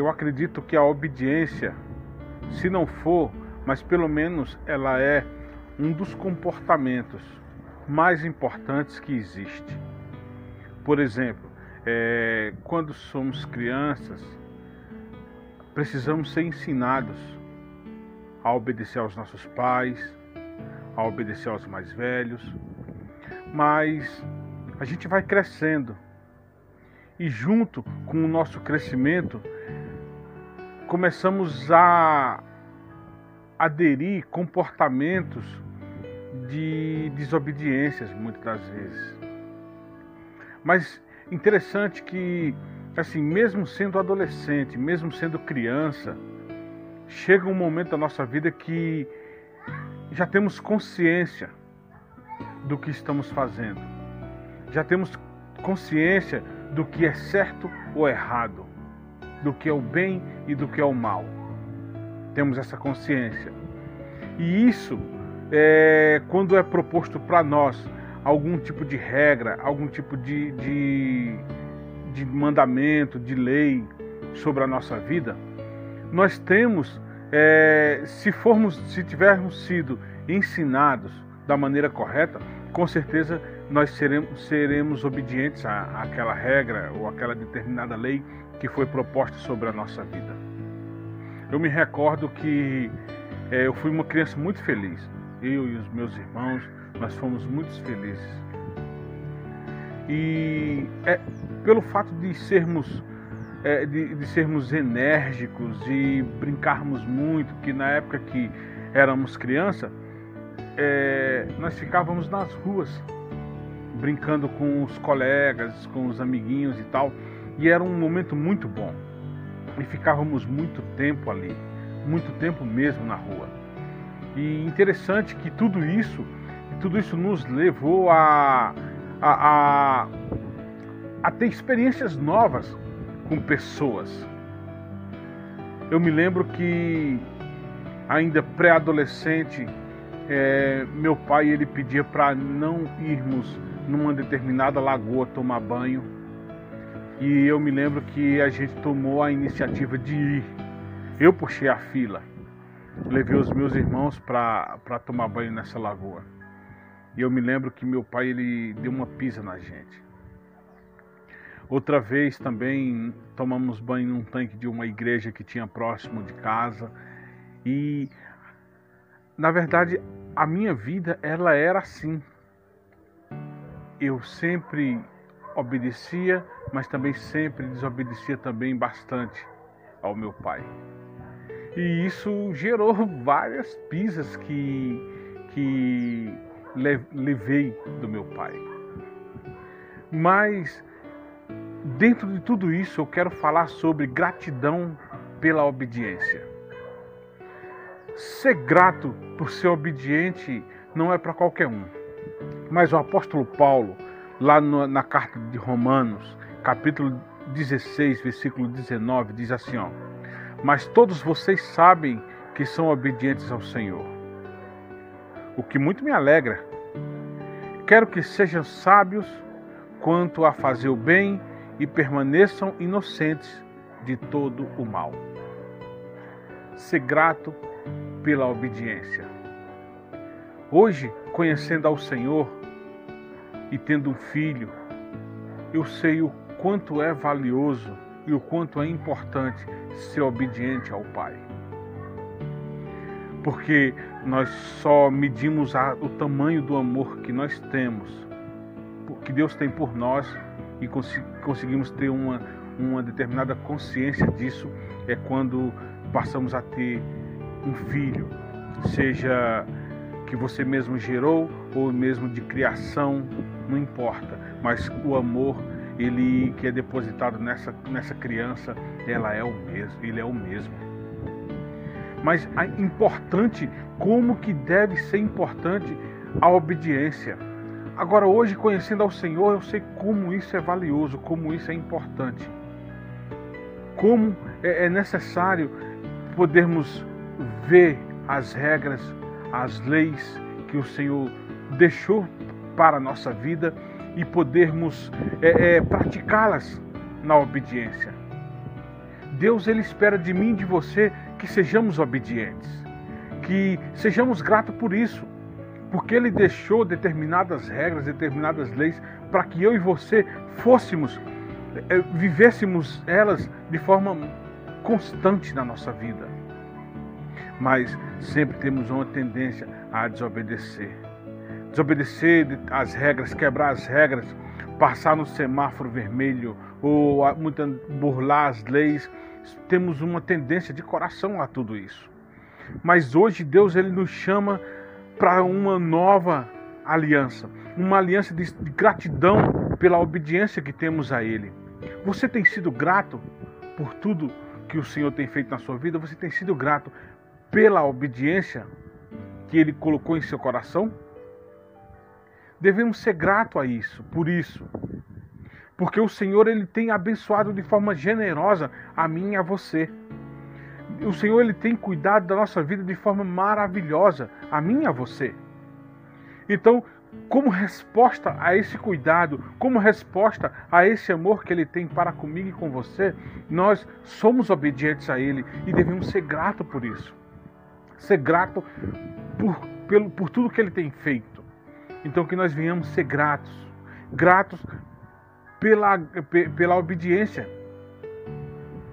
eu acredito que a obediência, se não for, mas pelo menos ela é um dos comportamentos mais importantes que existe. Por exemplo, é, quando somos crianças, precisamos ser ensinados a obedecer aos nossos pais, a obedecer aos mais velhos, mas a gente vai crescendo e, junto com o nosso crescimento, começamos a aderir comportamentos de desobediências muitas das vezes. Mas interessante que assim, mesmo sendo adolescente, mesmo sendo criança, chega um momento da nossa vida que já temos consciência do que estamos fazendo. Já temos consciência do que é certo ou errado, do que é o bem e do que é o mal. Temos essa consciência. E isso, é, quando é proposto para nós algum tipo de regra, algum tipo de, de, de mandamento, de lei sobre a nossa vida, nós temos, é, se formos, se tivermos sido ensinados da maneira correta, com certeza nós seremos, seremos obedientes à, àquela regra ou àquela determinada lei que foi proposta sobre a nossa vida. Eu me recordo que é, eu fui uma criança muito feliz. Eu e os meus irmãos, nós fomos muito felizes. E é, pelo fato de sermos é, de, de, sermos enérgicos e brincarmos muito, que na época que éramos criança, é, nós ficávamos nas ruas brincando com os colegas, com os amiguinhos e tal, e era um momento muito bom. E ficávamos muito tempo ali, muito tempo mesmo na rua. E interessante que tudo isso, tudo isso nos levou a, a, a, a ter experiências novas com pessoas. Eu me lembro que ainda pré-adolescente, é, meu pai ele pedia para não irmos numa determinada lagoa tomar banho. E eu me lembro que a gente tomou a iniciativa de ir. Eu puxei a fila. Levei os meus irmãos para tomar banho nessa lagoa. E eu me lembro que meu pai ele deu uma pisa na gente. Outra vez também tomamos banho num tanque de uma igreja que tinha próximo de casa. E na verdade, a minha vida ela era assim. Eu sempre obedecia, mas também sempre desobedecia também bastante ao meu pai. E isso gerou várias pisas que que levei do meu pai. Mas Dentro de tudo isso, eu quero falar sobre gratidão pela obediência. Ser grato por ser obediente não é para qualquer um. Mas o apóstolo Paulo, lá na carta de Romanos, capítulo 16, versículo 19, diz assim: ó, Mas todos vocês sabem que são obedientes ao Senhor, o que muito me alegra. Quero que sejam sábios quanto a fazer o bem e permaneçam inocentes de todo o mal. Ser grato pela obediência. Hoje, conhecendo ao Senhor e tendo um filho, eu sei o quanto é valioso e o quanto é importante ser obediente ao Pai. Porque nós só medimos a, o tamanho do amor que nós temos, que Deus tem por nós e cons conseguimos ter uma, uma determinada consciência disso é quando passamos a ter um filho, seja que você mesmo gerou ou mesmo de criação, não importa, mas o amor ele que é depositado nessa, nessa criança, ela é o mesmo, ele é o mesmo. Mas é importante como que deve ser importante a obediência. Agora, hoje, conhecendo ao Senhor, eu sei como isso é valioso, como isso é importante. Como é, é necessário podermos ver as regras, as leis que o Senhor deixou para a nossa vida e podermos é, é, praticá-las na obediência. Deus ele espera de mim e de você que sejamos obedientes, que sejamos gratos por isso, porque ele deixou determinadas regras, determinadas leis para que eu e você fôssemos é, vivêssemos elas de forma constante na nossa vida. Mas sempre temos uma tendência a desobedecer. Desobedecer as regras, quebrar as regras, passar no semáforo vermelho ou burlar as leis. Temos uma tendência de coração a tudo isso. Mas hoje Deus ele nos chama para uma nova aliança, uma aliança de gratidão pela obediência que temos a Ele. Você tem sido grato por tudo que o Senhor tem feito na sua vida? Você tem sido grato pela obediência que Ele colocou em seu coração? Devemos ser grato a isso, por isso. Porque o Senhor ele tem abençoado de forma generosa a mim e a você. O Senhor ele tem cuidado da nossa vida de forma maravilhosa a mim e a você. Então, como resposta a esse cuidado, como resposta a esse amor que Ele tem para comigo e com você, nós somos obedientes a Ele e devemos ser gratos por isso. Ser grato por, pelo, por tudo que Ele tem feito. Então que nós venhamos ser gratos, gratos pela, pela obediência.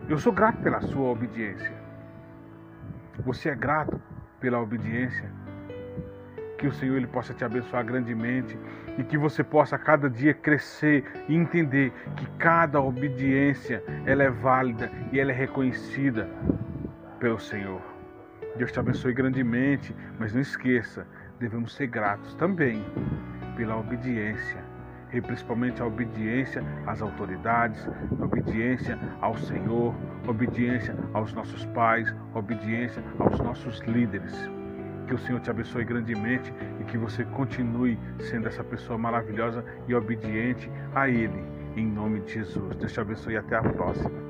Eu sou grato pela sua obediência. Você é grato pela obediência que o Senhor ele possa te abençoar grandemente e que você possa a cada dia crescer e entender que cada obediência ela é válida e ela é reconhecida pelo Senhor. Deus te abençoe grandemente, mas não esqueça, devemos ser gratos também pela obediência e principalmente a obediência às autoridades, obediência ao Senhor, obediência aos nossos pais, obediência aos nossos líderes. Que o Senhor te abençoe grandemente e que você continue sendo essa pessoa maravilhosa e obediente a Ele. Em nome de Jesus. Deus te abençoe e até a próxima.